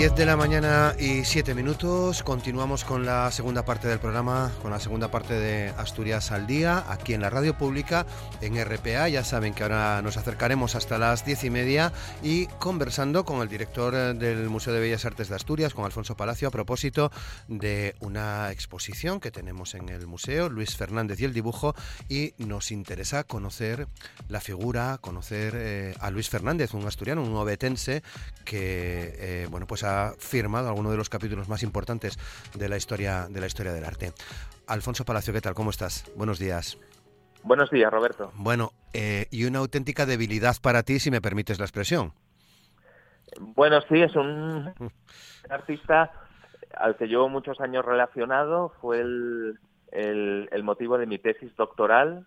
10 de la mañana y 7 minutos. Continuamos con la segunda parte del programa, con la segunda parte de Asturias al Día, aquí en la radio pública, en RPA. Ya saben que ahora nos acercaremos hasta las 10 y media y conversando con el director del Museo de Bellas Artes de Asturias, con Alfonso Palacio, a propósito de una exposición que tenemos en el museo, Luis Fernández y el dibujo, y nos interesa conocer la figura, conocer eh, a Luis Fernández, un asturiano, un obetense que, eh, bueno, pues ha firmado alguno de los capítulos más importantes de la historia, de la historia del arte. Alfonso Palacio, ¿qué tal? ¿Cómo estás? Buenos días. Buenos días, Roberto. Bueno, eh, y una auténtica debilidad para ti, si me permites la expresión. Bueno, sí, es un artista al que llevo muchos años relacionado. Fue el, el, motivo de mi tesis doctoral,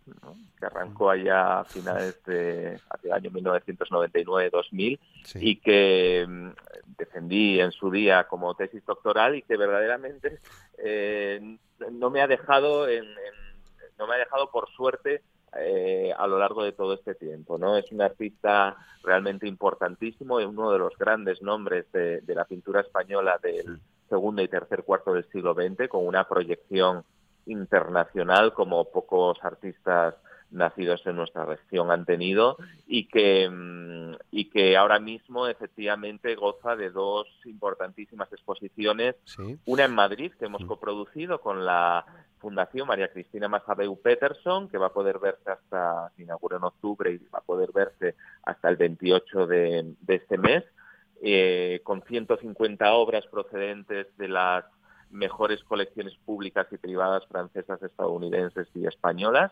que arrancó allá a finales de hacia el año 1999-2000 y que mm, defendí en su día como tesis doctoral y que verdaderamente eh, no me ha dejado en, no me ha dejado por suerte eh, a lo largo de todo este tiempo. ¿no? Es un artista realmente importantísimo y uno de los grandes nombres de, de la pintura española del segundo y tercer cuarto del siglo XX, con una proyección internacional como pocos artistas nacidos en nuestra región han tenido y que, mm, y que ahora mismo efectivamente goza de dos importantísimas exposiciones, una en Madrid que hemos coproducido con la Fundación María Cristina Mazabeu Peterson, que va a poder verse hasta, se inaugura en octubre y va a poder verse hasta el 28 de, este mes, eh, con 150 obras procedentes de las mejores colecciones públicas y privadas francesas, estadounidenses y españolas.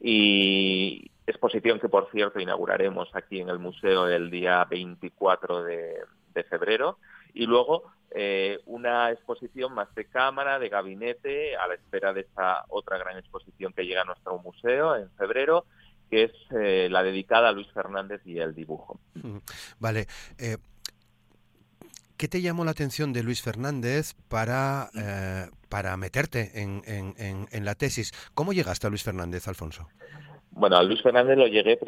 Y exposición que, por cierto, inauguraremos aquí en el museo el día 24 de, febrero. Y luego eh, una exposición más de cámara, de gabinete, a la espera de esa otra gran exposición que llega a nuestro museo en febrero, que es eh, la dedicada a Luis Fernández y el dibujo. Vale. Eh, ¿Qué te llamó la atención de Luis Fernández para, eh, para meterte en, en, la tesis? ¿Cómo llegaste a Luis Fernández, Alfonso? Bueno, a Luis Fernández lo llegué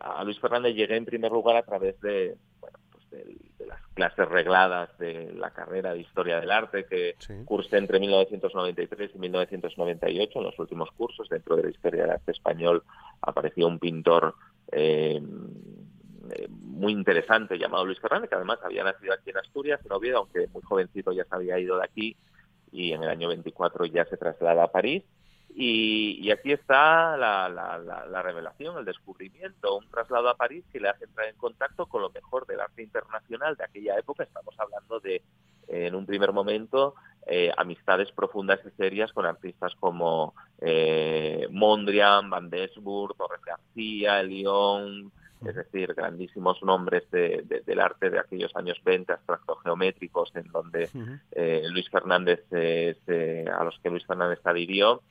a Luis Fernández llegué en primer lugar a través de, bueno, pues de, las clases regladas de la carrera de Historia del Arte que cursé entre 1993 y 1998 en los últimos cursos dentro de la Historia del Arte español apareció un pintor eh, eh, muy interesante llamado Luis Fernández, que además había nacido aquí en Asturias, en Oviedo, aunque muy jovencito ya se había ido de aquí y en el año 24 ya se traslada a París. Y, aquí está la, revelación, el descubrimiento, un traslado a París que le hace entrar en contacto con lo mejor del arte internacional de aquella época. Estamos hablando de, en un primer momento, eh, amistades profundas y serias con artistas como eh, Mondrian, Van Desburg, Torres García, Elión, es decir, grandísimos nombres del arte de aquellos años 20, abstracto geométricos, en donde eh, Luis Fernández, a los que Luis Fernández adhirió.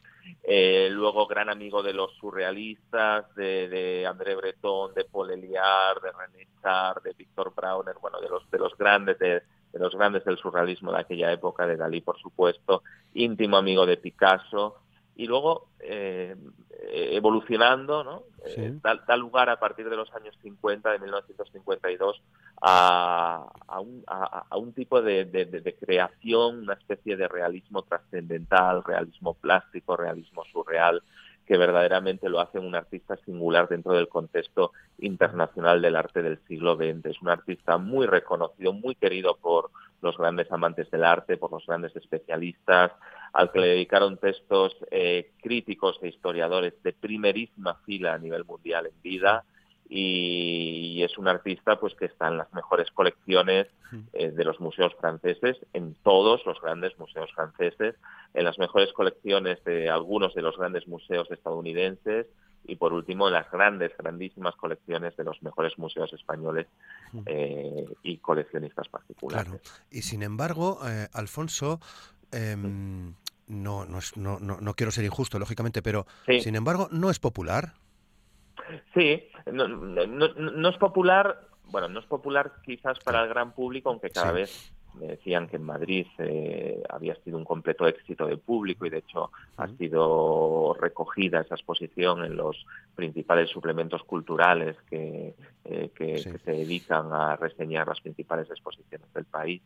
Eh, luego gran amigo de los surrealistas, de, André Breton, de Paul Eliard, de René Char, de Víctor Brauner, bueno, de los, de los grandes de, los grandes del surrealismo de aquella época, de Dalí, por supuesto, íntimo amigo de Picasso, y luego eh, evolucionando, ¿no? Eh, da, lugar a partir de los años 50, de 1952, a, a, un, a, un, tipo de, de, creación, una especie de realismo trascendental, realismo plástico, realismo surreal, que verdaderamente lo hace un artista singular dentro del contexto internacional del arte del siglo XX. Es un artista muy reconocido, muy querido por los grandes amantes del arte, por los grandes especialistas, al que le dedicaron textos eh, críticos e historiadores de primerísima fila a nivel mundial en vida y, es un artista pues que está en las mejores colecciones eh, de los museos franceses, en todos los grandes museos franceses, en las mejores colecciones de algunos de los grandes museos estadounidenses y por último en las grandes, grandísimas colecciones de los mejores museos españoles eh, y coleccionistas particulares. Claro. Y sin embargo, Alfonso, em, no, no, no, no, quiero ser injusto, lógicamente, pero sin embargo, no es popular. Sí, no, es popular, bueno, no es popular quizás para el gran público, aunque cada vez me decían que en Madrid eh, había sido un completo éxito de público y de hecho ha sido recogida esa exposición en los principales suplementos culturales que, eh, que, se dedican a reseñar las principales exposiciones del país.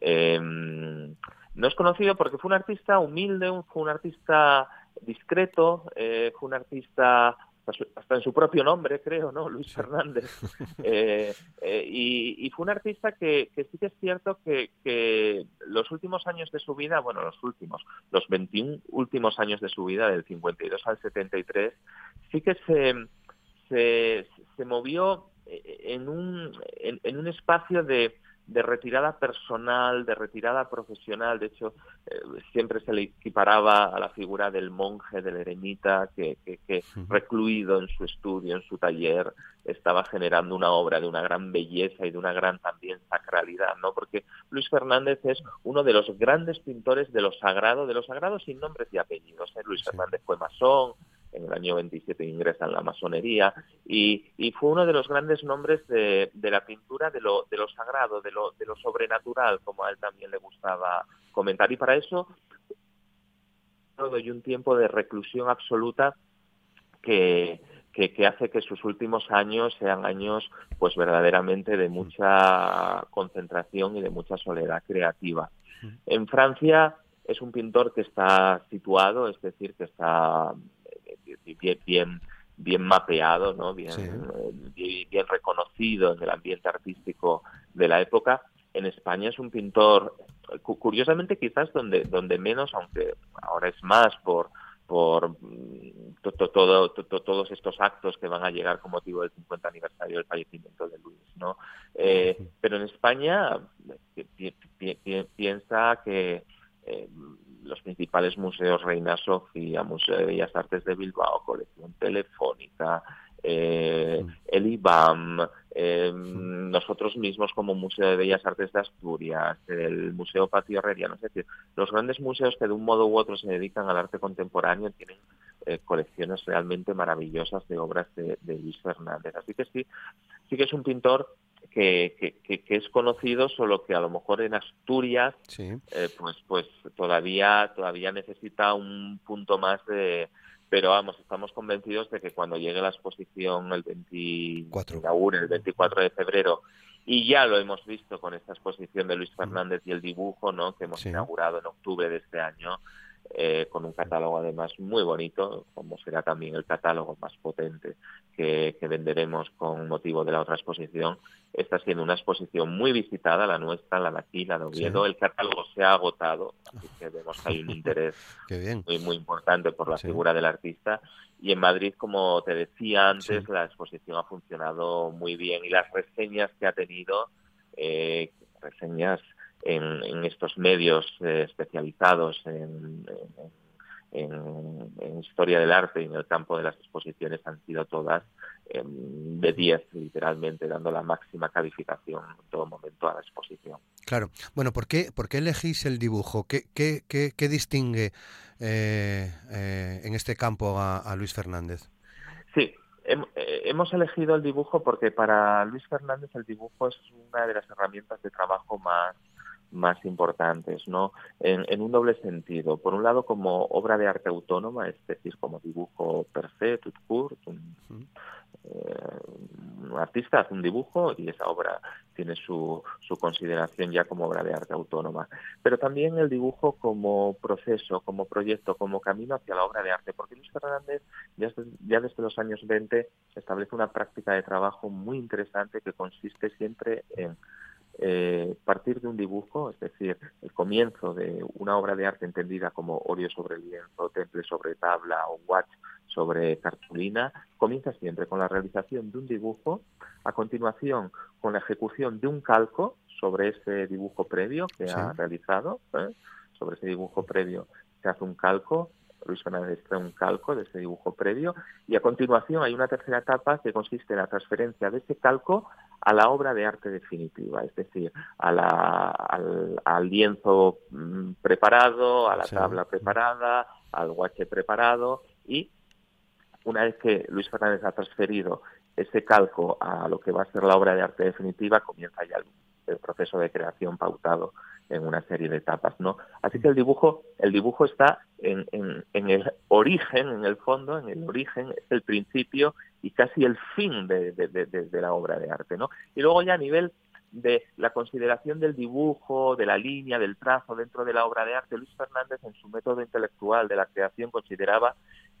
Em, no es conocido porque fue un artista humilde, fue un artista discreto, eh, fue un artista hasta en su propio nombre, creo, ¿no? Luis Fernández. Eh, eh, y, fue un artista que, sí que es cierto que, los últimos años de su vida, bueno, los últimos, los 21 últimos años de su vida, del 52 al 73, sí que se, se, se movió en un, en un espacio de, de retirada personal, de retirada profesional. De hecho, eh, siempre se le equiparaba a la figura del monje, del eremita, que, recluido en su estudio, en su taller, estaba generando una obra de una gran belleza y de una gran también sacralidad, ¿no? Porque Luis Fernández es uno de los grandes pintores de lo sagrado, de lo sagrado sin nombres y apellidos. ¿eh? Luis Fernández fue masón, en el año 27 ingresa en la masonería y, fue uno de los grandes nombres de, la pintura de lo, de lo sagrado, de lo, de lo sobrenatural, como a él también le gustaba comentar. Y para eso y un tiempo de reclusión absoluta que, que, hace que sus últimos años sean años pues verdaderamente de mucha concentración y de mucha soledad creativa. En Francia es un pintor que está situado, es decir, que está bien, bien, bien mapeado, ¿no? bien, eh, bien, reconocido en el ambiente artístico de la época. En España es un pintor, curiosamente quizás donde, donde menos, aunque ahora es más por, por mm, todo, todos estos actos que van a llegar con motivo del 50 aniversario del fallecimiento de Luis, ¿no? Eh, pero en España piensa que eh, los principales museos Reina Sofía, Museo de Bellas Artes de Bilbao, Colección Telefónica, eh, el IBAM, eh, nosotros mismos como Museo de Bellas Artes de Asturias, el Museo Patio Herreriano, es decir, los grandes museos que de un modo u otro se dedican al arte contemporáneo tienen eh, colecciones realmente maravillosas de obras de, de Luis Fernández. Así que sí, sí que es un pintor que, que, es conocido, solo que a lo mejor en Asturias, eh, pues, pues todavía, todavía necesita un punto más de, pero vamos, estamos convencidos de que cuando llegue la exposición el 24, el 24 de febrero, y ya lo hemos visto con esta exposición de Luis Fernández y el dibujo, ¿no? que hemos inaugurado en octubre de este año, eh, con un catálogo además muy bonito, como será también el catálogo más potente que, venderemos con motivo de la otra exposición. Está siendo una exposición muy visitada, la nuestra, la de aquí, la de Oviedo. El catálogo se ha agotado, así que vemos que hay un interés muy, muy importante por la figura del artista. Y en Madrid, como te decía antes, la exposición ha funcionado muy bien y las reseñas que ha tenido, eh, reseñas en, estos medios eh, especializados en, historia del arte y en el campo de las exposiciones han sido todas em, de 10, literalmente, dando la máxima calificación en todo momento a la exposición. Claro. Bueno, ¿por qué, por qué elegís el dibujo? ¿Qué, qué, qué, distingue eh, eh, en este campo a, Luis Fernández? Sí, hemos elegido el dibujo porque para Luis Fernández el dibujo es una de las herramientas de trabajo más más importantes, ¿no? En, un doble sentido. Por un lado, como obra de arte autónoma, es decir, como dibujo per se, tout court, un, eh, un, artista hace un dibujo y esa obra tiene su, su consideración ya como obra de arte autónoma. Pero también el dibujo como proceso, como proyecto, como camino hacia la obra de arte, porque Luis Fernández ya ya desde los años 20 establece una práctica de trabajo muy interesante que consiste siempre en eh, partir de un dibujo, es decir, el comienzo de una obra de arte entendida como óleo sobre lienzo, temple sobre tabla o watch sobre cartulina, comienza siempre con la realización de un dibujo, a continuación con la ejecución de un calco sobre ese dibujo previo que ha realizado, ¿eh? sobre ese dibujo previo se hace un calco, Luis Fernández trae un calco de ese dibujo previo y a continuación hay una tercera etapa que consiste en la transferencia de ese calco a la obra de arte definitiva, es decir, a la, al, lienzo mm, preparado, a la tabla preparada, al guache preparado y una vez que Luis Fernández ha transferido ese calco a lo que va a ser la obra de arte definitiva, comienza ya proceso de creación pautado en una serie de etapas, ¿no? Así que el dibujo, el dibujo está en, en, el origen, en el fondo, en el origen, es el principio y casi el fin de, de, la obra de arte, ¿no? Y luego ya a nivel de la consideración del dibujo, de la línea, del trazo dentro de la obra de arte, Luis Fernández en su método intelectual de la creación consideraba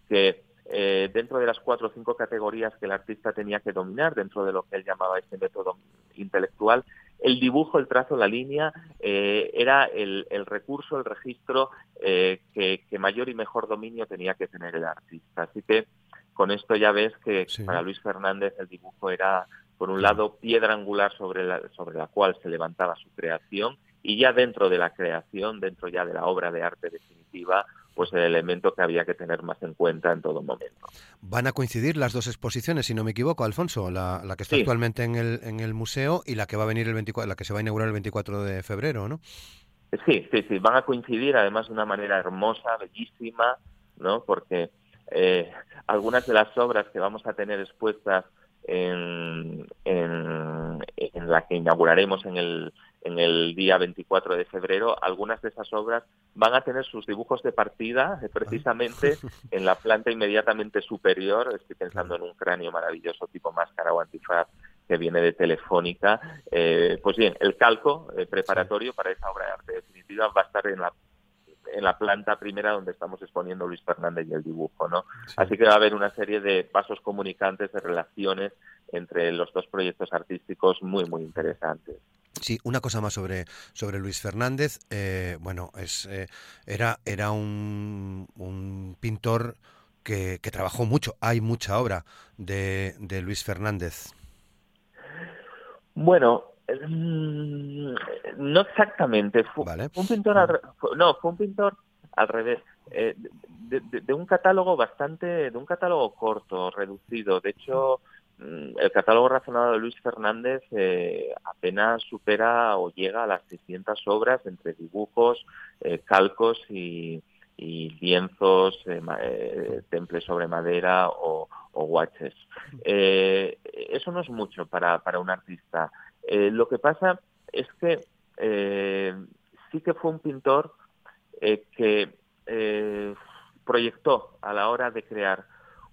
que eh, dentro de las cuatro o cinco categorías que el artista tenía que dominar, dentro de lo que él llamaba este método intelectual, el dibujo, el trazo, la línea, eh, era el, recurso, el registro eh, que, mayor y mejor dominio tenía que tener el artista. Así que con esto ya ves que para Luis Fernández el dibujo era, por un lado, piedra angular sobre la, sobre la cual se levantaba su creación y ya dentro de la creación, dentro ya de la obra de arte definitiva, pues el elemento que había que tener más en cuenta en todo momento. Van a coincidir las dos exposiciones, si no me equivoco, Alfonso, la, que está actualmente en el, en el museo y la que va a venir el 24, la que se va a inaugurar el 24 de febrero, ¿no? Sí, sí, sí, van a coincidir además de una manera hermosa, bellísima, ¿no? Porque eh, algunas de las obras que vamos a tener expuestas en, en, en la que inauguraremos en el en el día 24 de febrero, algunas de esas obras van a tener sus dibujos de partida eh, precisamente en la planta inmediatamente superior. Estoy pensando en un cráneo maravilloso tipo máscara o antifaz que viene de Telefónica. Eh, pues bien, el calco eh, preparatorio para esa obra de arte definitiva va a estar en la en la planta primera donde estamos exponiendo Luis Fernández y el dibujo, ¿no? Así que va a haber una serie de pasos comunicantes, de relaciones entre los dos proyectos artísticos muy, muy interesantes. Sí, una cosa más sobre, sobre Luis Fernández. Eh, bueno, es, eh, era, era un, un pintor que, que, trabajó mucho. Hay mucha obra de, de Luis Fernández. Bueno, no exactamente. Fue, un pintor al, no, fue un pintor al revés. Eh, de, de, un catálogo bastante, de un catálogo corto, reducido. De hecho, Mm, el catálogo razonado de Luis Fernández eh, apenas supera o llega a las 600 obras entre dibujos, eh, calcos y, lienzos, eh, temples sobre madera o, o guaches. eso no es mucho para, para un artista. Lo que pasa es que sí que fue un pintor que proyectó a la hora de crear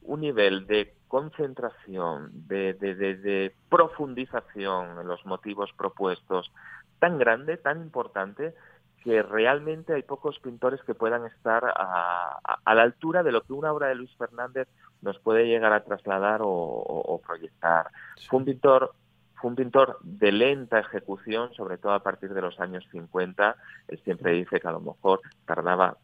un nivel de concentración, de, de, profundización en los motivos propuestos tan grande, tan importante, que realmente hay pocos pintores que puedan estar a, la altura de lo que una obra de Luis Fernández nos puede llegar a trasladar o, proyectar. Fue un pintor fue un pintor de lenta ejecución, sobre todo a partir de los años 50. Él siempre dice que a lo mejor tardaba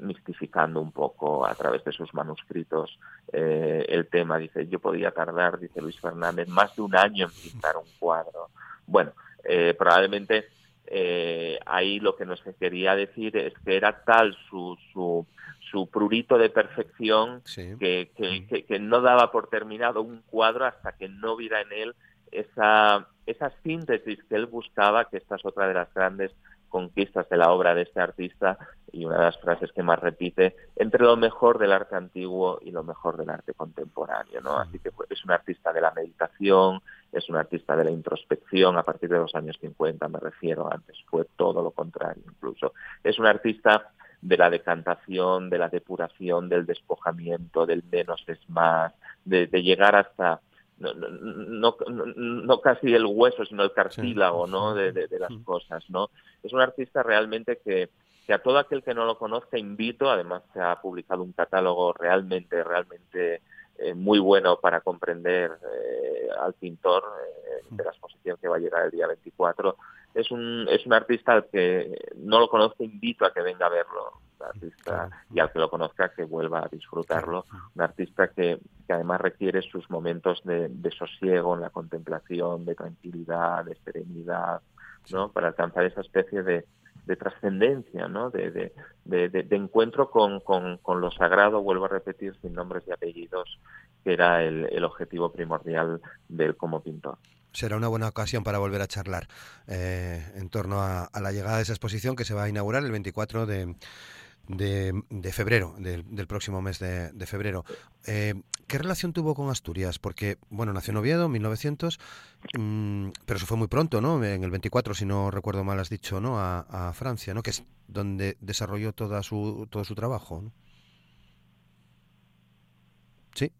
mistificando un poco a través de sus manuscritos eh, el tema. Dice, yo podía tardar, dice Luis Fernández, más de un año en pintar un cuadro. Bueno, eh, probablemente eh, ahí lo que nos quería decir es que era tal su, su, su prurito de perfección que, que, que, no daba por terminado un cuadro hasta que no viera en él esa, esa síntesis que él buscaba, que esta es otra de las grandes conquistas de la obra de este artista y una de las frases que más repite entre lo mejor del arte antiguo y lo mejor del arte contemporáneo, ¿no? Así que es un artista de la meditación, es un artista de la introspección a partir de los años 50, me refiero, antes fue todo lo contrario incluso. Es un artista de la decantación, de la depuración, del despojamiento, del menos es más, de llegar hasta no, no, no, casi el hueso, sino el cartílago, ¿no? De, de, las cosas, ¿no? Es un artista realmente que, que a todo aquel que no lo conozca invito, además se ha publicado un catálogo realmente, realmente eh, muy bueno para comprender eh, al pintor eh, de la exposición que va a llegar el día 24. Es un, es un artista al que no lo conozco, invito a que venga a verlo artista y al que lo conozca que vuelva a disfrutarlo. Un artista que, que además requiere sus momentos de, sosiego en la contemplación, de tranquilidad, de serenidad, ¿no? Para alcanzar esa especie de, de trascendencia, ¿no? De, de, de, encuentro con, con, con, lo sagrado, vuelvo a repetir, sin nombres y apellidos, que era el, el objetivo primordial de él como pintor será una buena ocasión para volver a charlar eh, en torno a, a, la llegada de esa exposición que se va a inaugurar el 24 de, de, febrero, del, próximo mes de, febrero. Eh, ¿Qué relación tuvo con Asturias? Porque, bueno, nació en Oviedo en 1900, mm, pero eso fue muy pronto, ¿no? En el 24, si no recuerdo mal, has dicho, ¿no? A, Francia, ¿no? Que es donde desarrolló toda su, todo su trabajo, ¿no? Sí.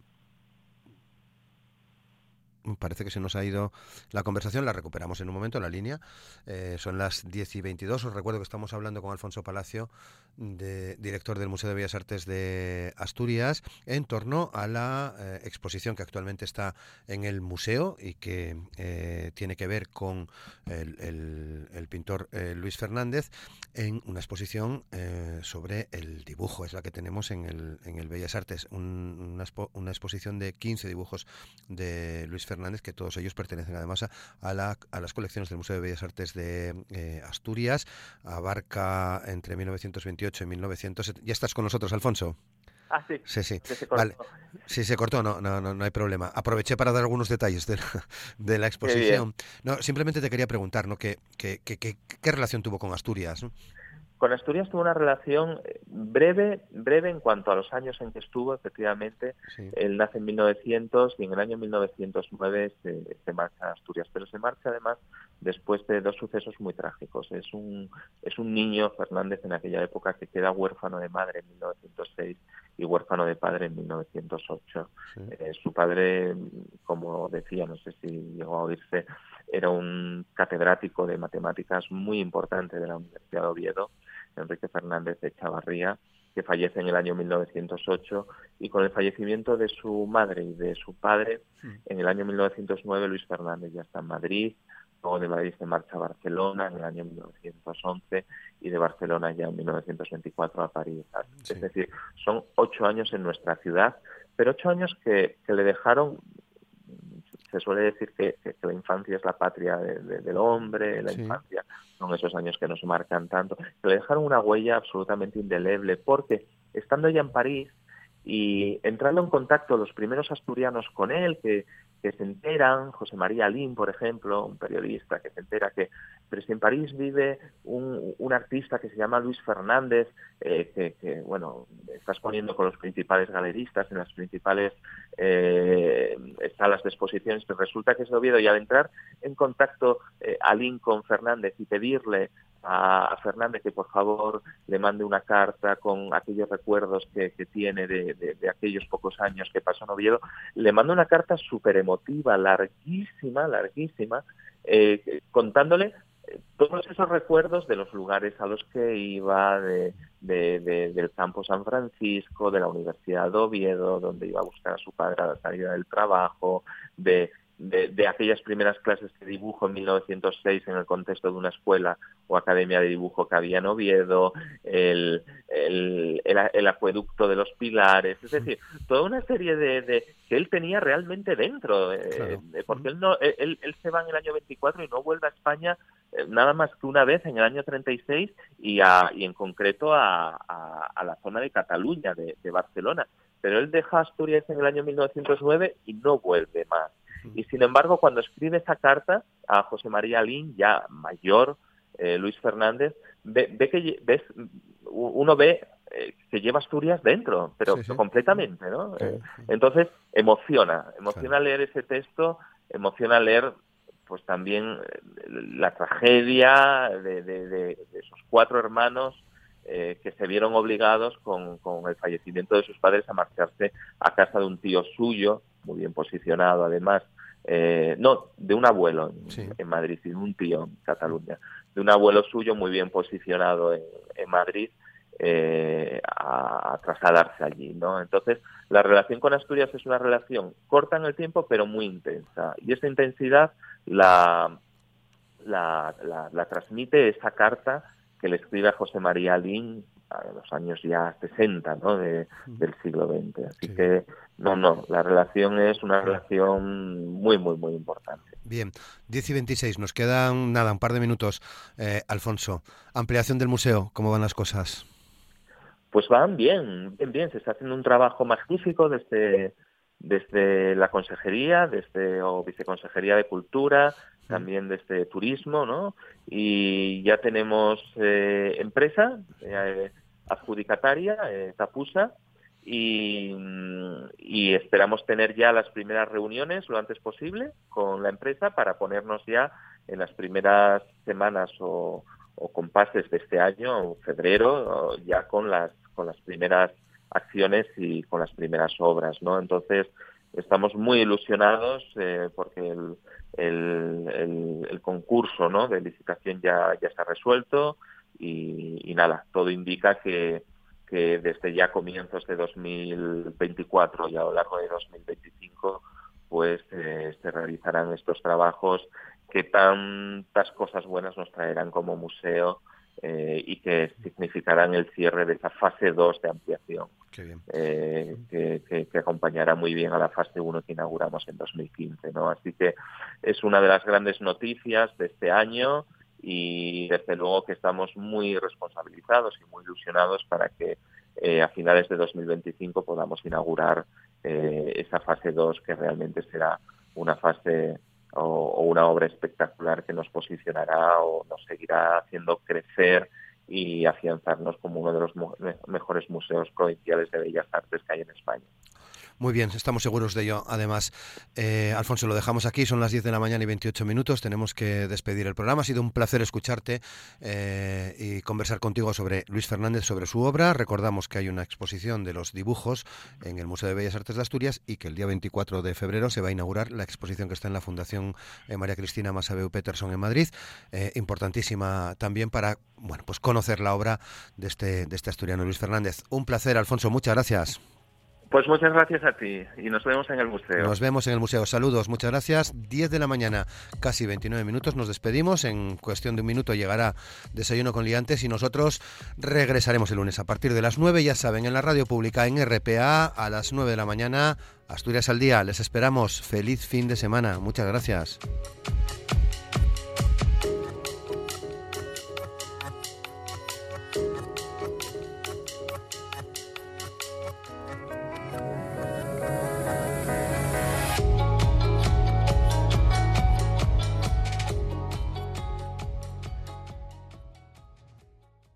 Parece que se nos ha ido la conversación, la recuperamos en un momento, la línea. Eh, son las 10 y 22. Os recuerdo que estamos hablando con Alfonso Palacio, director del Museo de Bellas Artes de Asturias, en torno a la eh, exposición que actualmente está en el museo y que eh, tiene que ver con el, pintor Luis Fernández, en una exposición sobre el dibujo. Es la que tenemos en el, en el Bellas Artes, una, una exposición de 15 dibujos de Luis Fernández Fernández, que todos ellos pertenecen además a, a, las colecciones del Museo de Bellas Artes de eh, Asturias. Abarca entre 1928 y 1900. ¿Ya estás con nosotros, Alfonso? Ah, sí. Sí, sí. Se vale. Sí, se cortó, no, no, no, no, hay problema. Aproveché para dar algunos detalles de la, de la exposición. No, simplemente te quería preguntar, ¿no? ¿Qué, qué, qué, qué relación tuvo con Asturias? Con Asturias tuvo una relación eh, breve, breve en cuanto a los años en que estuvo, efectivamente. Él nace en 1900 y en el año 1909 se, se, marcha a Asturias, pero se marcha además después de dos sucesos muy trágicos. Es un, es un niño, Fernández, en aquella época que queda huérfano de madre en 1906 y huérfano de padre en 1908. Eh, su padre, como decía, no sé si llegó a oírse, era un catedrático de matemáticas muy importante de la Universidad de Oviedo Enrique Fernández de Chavarría, que fallece en el año 1908, y con el fallecimiento de su madre y de su padre, en el año 1909 Luis Fernández ya está en Madrid, luego de Madrid se marcha a Barcelona en el año 1911 y de Barcelona ya en 1924 a París. Es decir, son ocho años en nuestra ciudad, pero ocho años que, que le dejaron se suele decir que, la infancia es la patria del hombre, la infancia son esos años que nos marcan tanto, que le dejaron una huella absolutamente indeleble, porque estando ya en París y entrando en contacto los primeros asturianos con él, que que se enteran, José María Lin, por ejemplo, un periodista que se entera que pero si en París vive un, un artista que se llama Luis Fernández, eh, que, bueno, está exponiendo con los principales galeristas en las principales eh, salas de exposiciones, pero resulta que es Oviedo y al entrar en contacto eh, a Lin con Fernández y pedirle a, Fernández que por favor le mande una carta con aquellos recuerdos que, tiene de, aquellos pocos años que pasó en Oviedo, le manda una carta súper emotiva, larguísima, larguísima, eh, contándole eh, todos esos recuerdos de los lugares a los que iba, de, del campo San Francisco, de la Universidad de Oviedo, donde iba a buscar a su padre a la salida del trabajo, de, de, aquellas primeras clases de dibujo en 1906 en el contexto de una escuela o academia de dibujo que había en Oviedo, el, el, acueducto de los pilares, es decir, toda una serie de, que él tenía realmente dentro, eh, eh, porque él, no, él, él, se va en el año 24 y no vuelve a España eh, nada más que una vez en el año 36 y, a, y en concreto a, a, la zona de Cataluña, de, de Barcelona. Pero él deja Asturias en el año 1909 y no vuelve más. Y sin embargo, cuando escribe esa carta a José María Lin, ya mayor, eh, Luis Fernández, ve, que ves, uno ve eh, que lleva Asturias dentro, pero completamente, ¿no? Eh, entonces, emociona, emociona leer ese texto, emociona leer pues también la tragedia de, esos cuatro hermanos que se vieron obligados con, con, el fallecimiento de sus padres a marcharse a casa de un tío suyo, muy bien posicionado además, eh, no, de un abuelo en, Madrid, de un tío en Cataluña, de un abuelo suyo muy bien posicionado en, Madrid eh, a, trasladarse allí, ¿no? Entonces, la relación con Asturias es una relación corta en el tiempo, pero muy intensa. Y esa intensidad la, la, la transmite esa carta que le escribe a José María Lin a los años ya 60 ¿no? del siglo XX. Así que, no, no, la relación es una relación muy, muy, muy importante. Bien, 10 y 26, nos quedan nada, un par de minutos. Eh, Alfonso, ampliación del museo, ¿cómo van las cosas? Pues van bien, bien, bien. Se está haciendo un trabajo magnífico desde, desde la consejería, desde o viceconsejería de cultura, también desde turismo, ¿no? Y ya tenemos eh, empresa, eh, adjudicataria, eh, Tapusa, y, esperamos tener ya las primeras reuniones lo antes posible con la empresa para ponernos ya en las primeras semanas o, compases de este año, febrero, ya con las con las primeras acciones y con las primeras obras, ¿no? Entonces estamos muy ilusionados eh, porque el, el, concurso, ¿no? De licitación ya ya ha resuelto y nada, todo indica que que desde ya comienzos de 2024 y a lo largo de 2025 pues eh, se realizarán estos trabajos que tantas cosas buenas nos traerán como museo eh, y que significarán el cierre de esa fase 2 de ampliación, eh, que, que, acompañará muy bien a la fase 1 que inauguramos en 2015. ¿no? Así que es una de las grandes noticias de este año y desde luego que estamos muy responsabilizados y muy ilusionados para que eh, a finales de 2025 podamos inaugurar eh, esa fase 2 que realmente será una fase o, una obra espectacular que nos posicionará o nos seguirá haciendo crecer y afianzarnos como uno de los mejores museos provinciales de bellas artes que hay en España. Muy bien, estamos seguros de ello. Además, eh, Alfonso, lo dejamos aquí, son las 10 de la mañana y 28 minutos, tenemos que despedir el programa. Ha sido un placer escucharte eh, y conversar contigo sobre Luis Fernández, sobre su obra. Recordamos que hay una exposición de los dibujos en el Museo de Bellas Artes de Asturias y que el día 24 de febrero se va a inaugurar la exposición que está en la Fundación eh, María Cristina Masabeu Peterson en Madrid, importantísima también para bueno, pues conocer la obra de este, de este asturiano Luis Fernández. Un placer, Alfonso, muchas gracias. Pues muchas gracias a ti y nos vemos en el museo. Nos vemos en el museo. Saludos, muchas gracias. 10 de la mañana, casi 29 minutos. Nos despedimos. En cuestión de un minuto llegará Desayuno con Liantes y nosotros regresaremos el lunes a partir de las 9, ya saben, en la radio pública en RPA a las 9 de la mañana. Asturias al día. Les esperamos. Feliz fin de semana. Muchas gracias.